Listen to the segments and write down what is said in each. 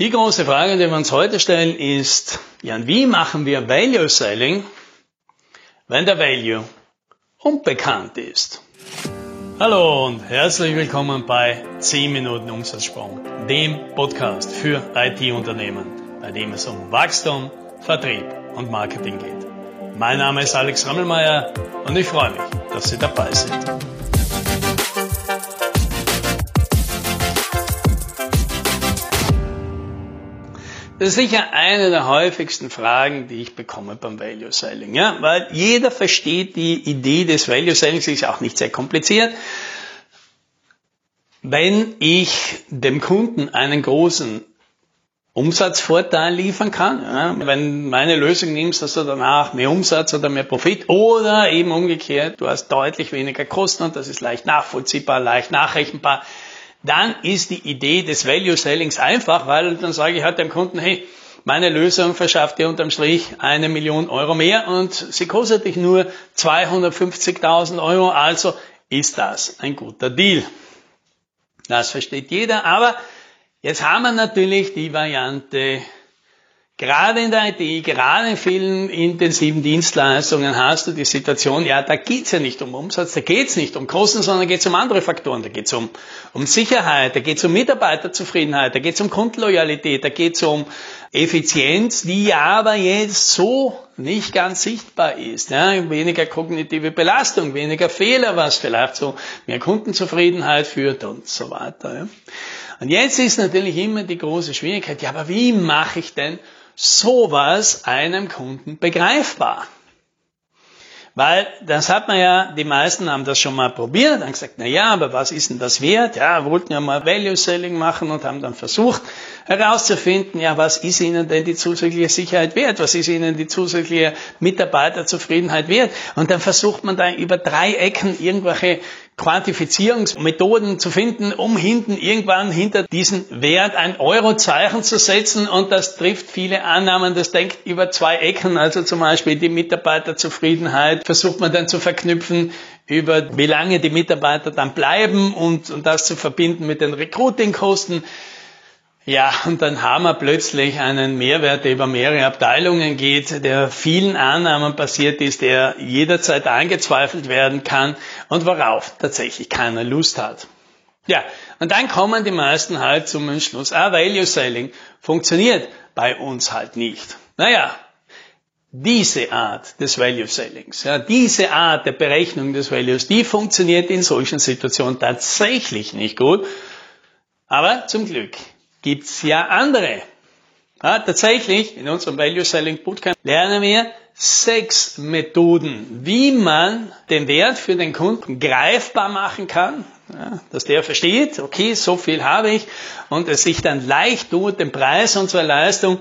Die große Frage, die wir uns heute stellen, ist, ja, wie machen wir Value Selling, wenn der Value unbekannt ist? Hallo und herzlich willkommen bei 10 Minuten Umsatzsprung, dem Podcast für IT-Unternehmen, bei dem es um Wachstum, Vertrieb und Marketing geht. Mein Name ist Alex Rammelmeier und ich freue mich, dass Sie dabei sind. Das ist sicher eine der häufigsten Fragen, die ich bekomme beim Value Selling. Ja? Weil jeder versteht die Idee des Value Sellings, ist auch nicht sehr kompliziert. Wenn ich dem Kunden einen großen Umsatzvorteil liefern kann. Ja, wenn meine Lösung nimmst, hast du danach mehr Umsatz oder mehr Profit oder eben umgekehrt, du hast deutlich weniger Kosten und das ist leicht nachvollziehbar, leicht nachrechenbar dann ist die Idee des Value Sellings einfach, weil dann sage ich halt dem Kunden, hey, meine Lösung verschafft dir unterm Strich eine Million Euro mehr und sie kostet dich nur 250.000 Euro, also ist das ein guter Deal. Das versteht jeder, aber jetzt haben wir natürlich die Variante Gerade in der IT, gerade in vielen intensiven Dienstleistungen hast du die Situation, ja, da geht's ja nicht um Umsatz, da geht's nicht um Kosten, sondern da geht's um andere Faktoren. Da geht's um, um Sicherheit, da geht's um Mitarbeiterzufriedenheit, da geht's um Kundenloyalität, da geht's um Effizienz, die aber jetzt so nicht ganz sichtbar ist. Ja, weniger kognitive Belastung, weniger Fehler, was vielleicht so mehr Kundenzufriedenheit führt und so weiter. Ja. Und jetzt ist natürlich immer die große Schwierigkeit, ja, aber wie mache ich denn sowas einem Kunden begreifbar. Weil das hat man ja, die meisten haben das schon mal probiert, haben gesagt, na ja, aber was ist denn das wert? Ja, wollten ja mal Value Selling machen und haben dann versucht herauszufinden, ja, was ist ihnen denn die zusätzliche Sicherheit wert? Was ist ihnen die zusätzliche Mitarbeiterzufriedenheit wert? Und dann versucht man da über drei Ecken irgendwelche Quantifizierungsmethoden zu finden, um hinten irgendwann hinter diesen Wert ein Eurozeichen zu setzen. Und das trifft viele Annahmen, das denkt über zwei Ecken, also zum Beispiel die Mitarbeiterzufriedenheit versucht man dann zu verknüpfen über wie lange die Mitarbeiter dann bleiben und, und das zu verbinden mit den Recruitingkosten. Ja, und dann haben wir plötzlich einen Mehrwert, der über mehrere Abteilungen geht, der vielen Annahmen basiert ist, der jederzeit angezweifelt werden kann und worauf tatsächlich keiner Lust hat. Ja, und dann kommen die meisten halt zum Entschluss, ah, Value Selling funktioniert bei uns halt nicht. Naja, diese Art des Value Sellings, ja, diese Art der Berechnung des Values, die funktioniert in solchen Situationen tatsächlich nicht gut. Aber zum Glück gibt's ja andere. Ja, tatsächlich, in unserem Value Selling Bootcamp lernen wir sechs Methoden, wie man den Wert für den Kunden greifbar machen kann, ja, dass der versteht, okay, so viel habe ich und es sich dann leicht tut, den Preis unserer Leistung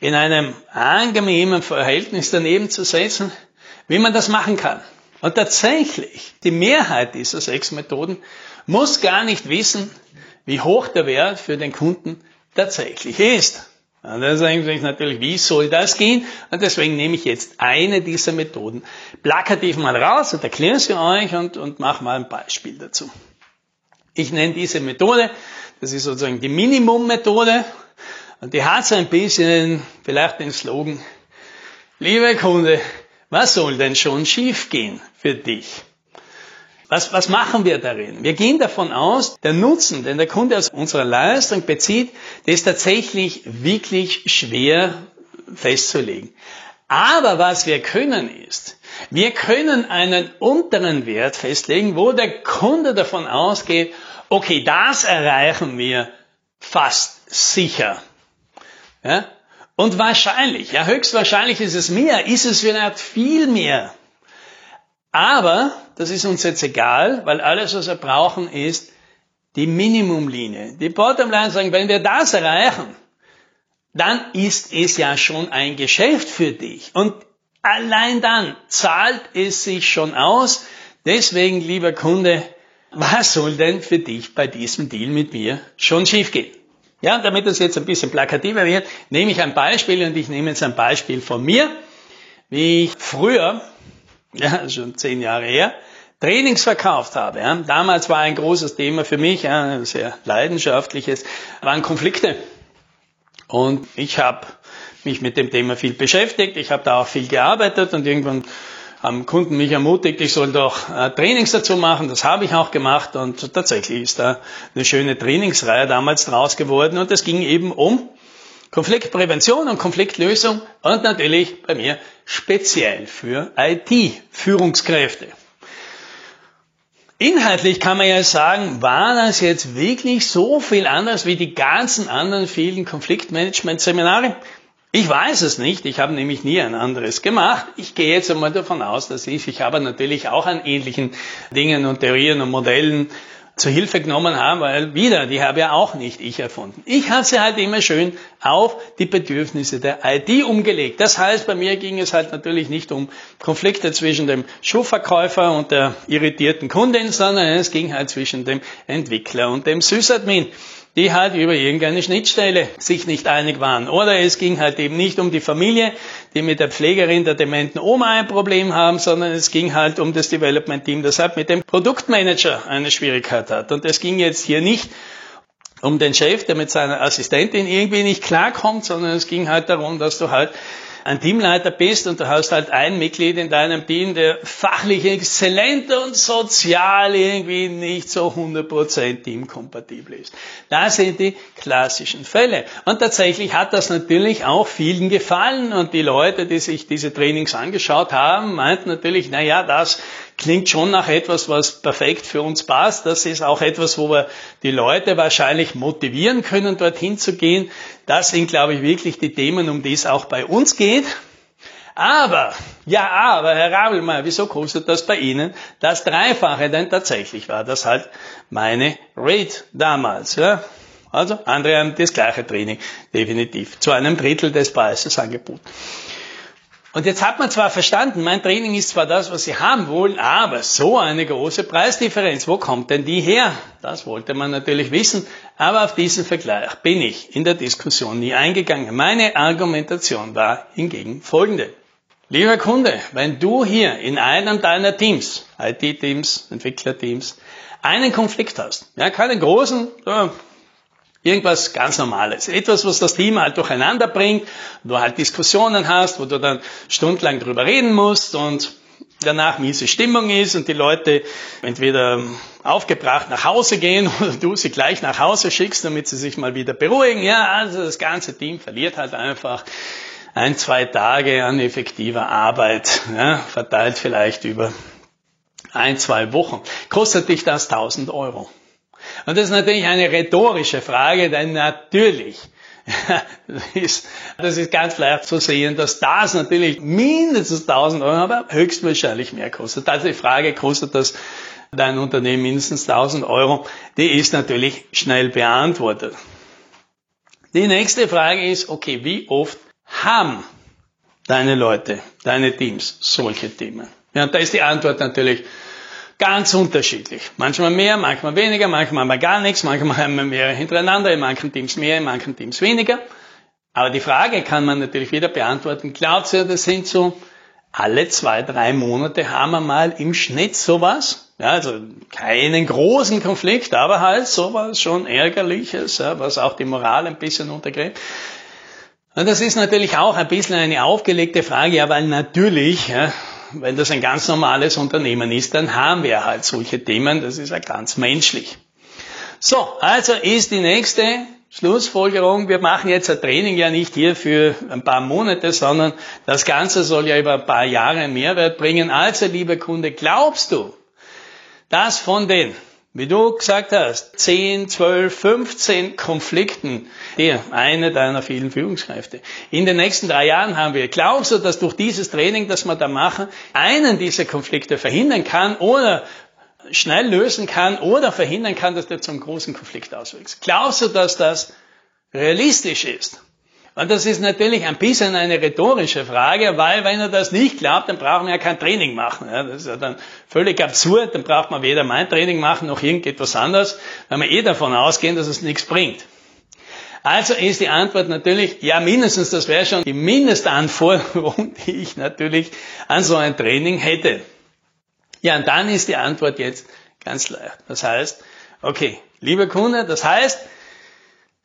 in einem angenehmen Verhältnis daneben zu setzen, wie man das machen kann. Und tatsächlich, die Mehrheit dieser sechs Methoden muss gar nicht wissen, wie hoch der Wert für den Kunden tatsächlich ist. Und dann sagen Sie natürlich, wie soll das gehen? Und deswegen nehme ich jetzt eine dieser Methoden plakativ mal raus und erkläre sie euch und, und mache mal ein Beispiel dazu. Ich nenne diese Methode, das ist sozusagen die Minimum-Methode und die hat so ein bisschen vielleicht den Slogan, liebe Kunde, was soll denn schon schiefgehen für dich? Was, was machen wir darin? Wir gehen davon aus, der Nutzen, den der Kunde aus unserer Leistung bezieht, der ist tatsächlich wirklich schwer festzulegen. Aber was wir können ist, wir können einen unteren Wert festlegen, wo der Kunde davon ausgeht, okay, das erreichen wir fast sicher. Ja? Und wahrscheinlich, ja, höchstwahrscheinlich ist es mehr, ist es vielleicht viel mehr. Aber das ist uns jetzt egal, weil alles, was wir brauchen, ist die Minimumlinie. Die Bottomline sagen, wenn wir das erreichen, dann ist es ja schon ein Geschäft für dich. Und allein dann zahlt es sich schon aus. Deswegen, lieber Kunde, was soll denn für dich bei diesem Deal mit mir schon schiefgehen? Ja, damit das jetzt ein bisschen plakativer wird, nehme ich ein Beispiel und ich nehme jetzt ein Beispiel von mir, wie ich früher ja, schon zehn Jahre her, Trainings verkauft habe. Ja. Damals war ein großes Thema für mich, ja, ein sehr leidenschaftliches, waren Konflikte. Und ich habe mich mit dem Thema viel beschäftigt. Ich habe da auch viel gearbeitet und irgendwann haben Kunden mich ermutigt, ich soll doch äh, Trainings dazu machen. Das habe ich auch gemacht und tatsächlich ist da eine schöne Trainingsreihe damals draus geworden und es ging eben um Konfliktprävention und Konfliktlösung und natürlich bei mir speziell für IT-Führungskräfte. Inhaltlich kann man ja sagen, war das jetzt wirklich so viel anders wie die ganzen anderen vielen Konfliktmanagement-Seminare? Ich weiß es nicht, ich habe nämlich nie ein anderes gemacht. Ich gehe jetzt einmal davon aus, dass ich, ich habe natürlich auch an ähnlichen Dingen und Theorien und Modellen zur Hilfe genommen haben, weil wieder, die habe ja auch nicht ich erfunden. Ich habe sie halt immer schön auf die Bedürfnisse der IT umgelegt. Das heißt, bei mir ging es halt natürlich nicht um Konflikte zwischen dem Schuhverkäufer und der irritierten Kundin, sondern es ging halt zwischen dem Entwickler und dem Sysadmin die halt über irgendeine Schnittstelle sich nicht einig waren. Oder es ging halt eben nicht um die Familie, die mit der Pflegerin der dementen Oma ein Problem haben, sondern es ging halt um das Development Team, das halt mit dem Produktmanager eine Schwierigkeit hat. Und es ging jetzt hier nicht um den Chef, der mit seiner Assistentin irgendwie nicht klarkommt, sondern es ging halt darum, dass du halt ein Teamleiter bist und du hast halt ein Mitglied in deinem Team, der fachlich exzellent und sozial irgendwie nicht so 100% teamkompatibel ist. Das sind die klassischen Fälle. Und tatsächlich hat das natürlich auch vielen gefallen und die Leute, die sich diese Trainings angeschaut haben, meinten natürlich, na ja, das klingt schon nach etwas, was perfekt für uns passt. Das ist auch etwas, wo wir die Leute wahrscheinlich motivieren können, dorthin zu gehen. Das sind, glaube ich, wirklich die Themen, um die es auch bei uns geht. Aber, ja, aber, Herr Rabelmeier, wieso kostet das bei Ihnen das Dreifache? Denn tatsächlich war das halt meine Rate damals. Ja? Also, andere haben das gleiche Training, definitiv, zu einem Drittel des Preises angeboten. Und jetzt hat man zwar verstanden, mein Training ist zwar das, was Sie haben wollen, aber so eine große Preisdifferenz, wo kommt denn die her? Das wollte man natürlich wissen, aber auf diesen Vergleich bin ich in der Diskussion nie eingegangen. Meine Argumentation war hingegen folgende. Lieber Kunde, wenn du hier in einem deiner Teams, IT-Teams, Entwicklerteams, einen Konflikt hast, ja, keinen großen, Irgendwas ganz Normales. Etwas, was das Team halt durcheinander bringt, wo du halt Diskussionen hast, wo du dann stundenlang drüber reden musst und danach miese Stimmung ist und die Leute entweder aufgebracht nach Hause gehen oder du sie gleich nach Hause schickst, damit sie sich mal wieder beruhigen. Ja, also das ganze Team verliert halt einfach ein, zwei Tage an effektiver Arbeit, ja, verteilt vielleicht über ein, zwei Wochen. Kostet dich das 1000 Euro. Und das ist natürlich eine rhetorische Frage, denn natürlich das ist, ganz leicht zu sehen, dass das natürlich mindestens 1000 Euro, aber höchstwahrscheinlich mehr kostet. Also die Frage, kostet das dein Unternehmen mindestens 1000 Euro, die ist natürlich schnell beantwortet. Die nächste Frage ist, okay, wie oft haben deine Leute, deine Teams solche Themen? Ja, und da ist die Antwort natürlich Ganz unterschiedlich. Manchmal mehr, manchmal weniger, manchmal mal gar nichts, manchmal haben wir mehrere hintereinander, in manchen Teams mehr, in manchen Teams weniger. Aber die Frage kann man natürlich wieder beantworten. Glaubt ihr, das sind so alle zwei, drei Monate haben wir mal im Schnitt sowas? Ja, also keinen großen Konflikt, aber halt sowas schon Ärgerliches, ja, was auch die Moral ein bisschen untergräbt. Und das ist natürlich auch ein bisschen eine aufgelegte Frage, ja, weil natürlich, ja, wenn das ein ganz normales Unternehmen ist, dann haben wir halt solche Themen. Das ist ja ganz menschlich. So, also ist die nächste Schlussfolgerung. Wir machen jetzt ein Training ja nicht hier für ein paar Monate, sondern das Ganze soll ja über ein paar Jahre Mehrwert bringen. Also, lieber Kunde, glaubst du, dass von den wie du gesagt hast, 10, 12, 15 Konflikten, der, eine deiner vielen Führungskräfte. In den nächsten drei Jahren haben wir, glaubst du, dass durch dieses Training, das wir da machen, einen dieser Konflikte verhindern kann oder schnell lösen kann oder verhindern kann, dass der zum großen Konflikt auswächst? Glaubst du, dass das realistisch ist? Und das ist natürlich ein bisschen eine rhetorische Frage, weil wenn er das nicht glaubt, dann brauchen wir ja kein Training machen. Das ist ja dann völlig absurd, dann braucht man weder mein Training machen noch irgendetwas anderes, weil wir eh davon ausgehen, dass es nichts bringt. Also ist die Antwort natürlich, ja mindestens, das wäre schon die Mindestanforderung, die ich natürlich an so ein Training hätte. Ja, und dann ist die Antwort jetzt ganz leicht. Das heißt, okay, lieber Kunde, das heißt,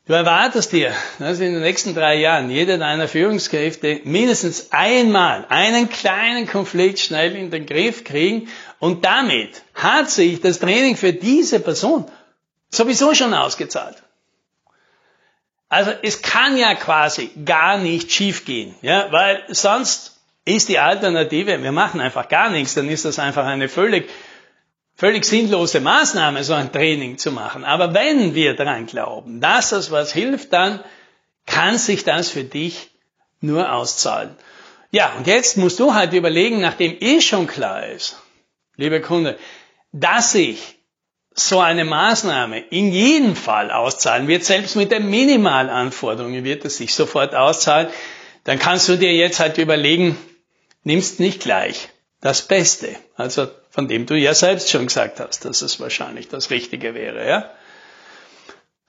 Du erwartest dir, dass in den nächsten drei Jahren jeder deiner Führungskräfte mindestens einmal einen kleinen Konflikt schnell in den Griff kriegen und damit hat sich das Training für diese Person sowieso schon ausgezahlt. Also es kann ja quasi gar nicht schiefgehen, ja, weil sonst ist die Alternative, wir machen einfach gar nichts, dann ist das einfach eine völlig völlig sinnlose Maßnahme, so ein Training zu machen. Aber wenn wir daran glauben, dass das was hilft, dann kann sich das für dich nur auszahlen. Ja, und jetzt musst du halt überlegen, nachdem eh schon klar ist, lieber Kunde, dass sich so eine Maßnahme in jedem Fall auszahlen wird, selbst mit den Minimalanforderungen wird es sich sofort auszahlen, dann kannst du dir jetzt halt überlegen, nimmst nicht gleich das Beste, also von dem du ja selbst schon gesagt hast, dass es wahrscheinlich das Richtige wäre, ja?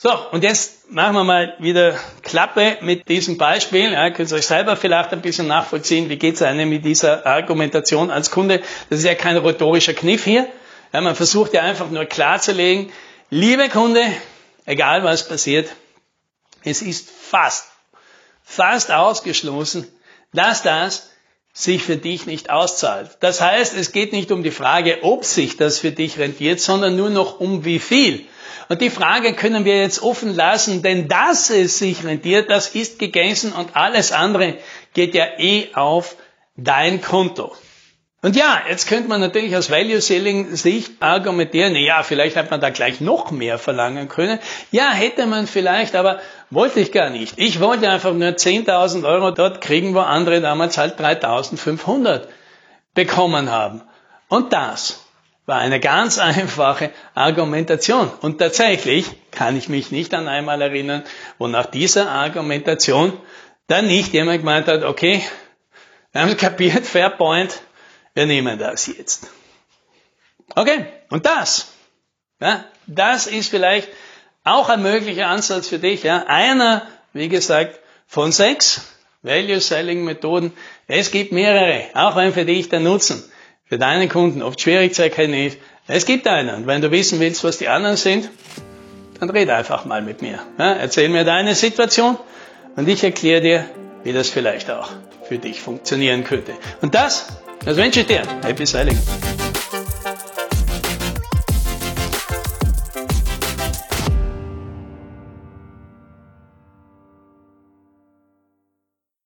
So, und jetzt machen wir mal wieder Klappe mit diesem Beispiel. Ja, könnt ihr euch selber vielleicht ein bisschen nachvollziehen, wie geht es einem mit dieser Argumentation als Kunde. Das ist ja kein rhetorischer Kniff hier. Ja, man versucht ja einfach nur klarzulegen, liebe Kunde, egal was passiert, es ist fast, fast ausgeschlossen, dass das sich für dich nicht auszahlt. Das heißt, es geht nicht um die Frage, ob sich das für dich rentiert, sondern nur noch um wie viel. Und die Frage können wir jetzt offen lassen, denn dass es sich rentiert, das ist gegessen und alles andere geht ja eh auf dein Konto. Und ja, jetzt könnte man natürlich aus Value Selling Sicht argumentieren, ja, vielleicht hat man da gleich noch mehr verlangen können. Ja, hätte man vielleicht, aber wollte ich gar nicht. Ich wollte einfach nur 10.000 Euro dort kriegen, wo andere damals halt 3.500 bekommen haben. Und das war eine ganz einfache Argumentation. Und tatsächlich kann ich mich nicht an einmal erinnern, wo nach dieser Argumentation dann nicht jemand gemeint hat, okay, wir haben kapiert, fair point, wir nehmen das jetzt. Okay, und das, ja, das ist vielleicht auch ein möglicher Ansatz für dich. Ja. Einer, wie gesagt, von sechs Value Selling Methoden. Es gibt mehrere, auch wenn für dich der Nutzen für deinen Kunden oft schwierig zu erkennen ist. Es gibt einen. Und wenn du wissen willst, was die anderen sind, dann red einfach mal mit mir. Ja, erzähl mir deine Situation und ich erkläre dir, wie das vielleicht auch für dich funktionieren könnte. Und das das wünsche ich dir. Happy Sailing.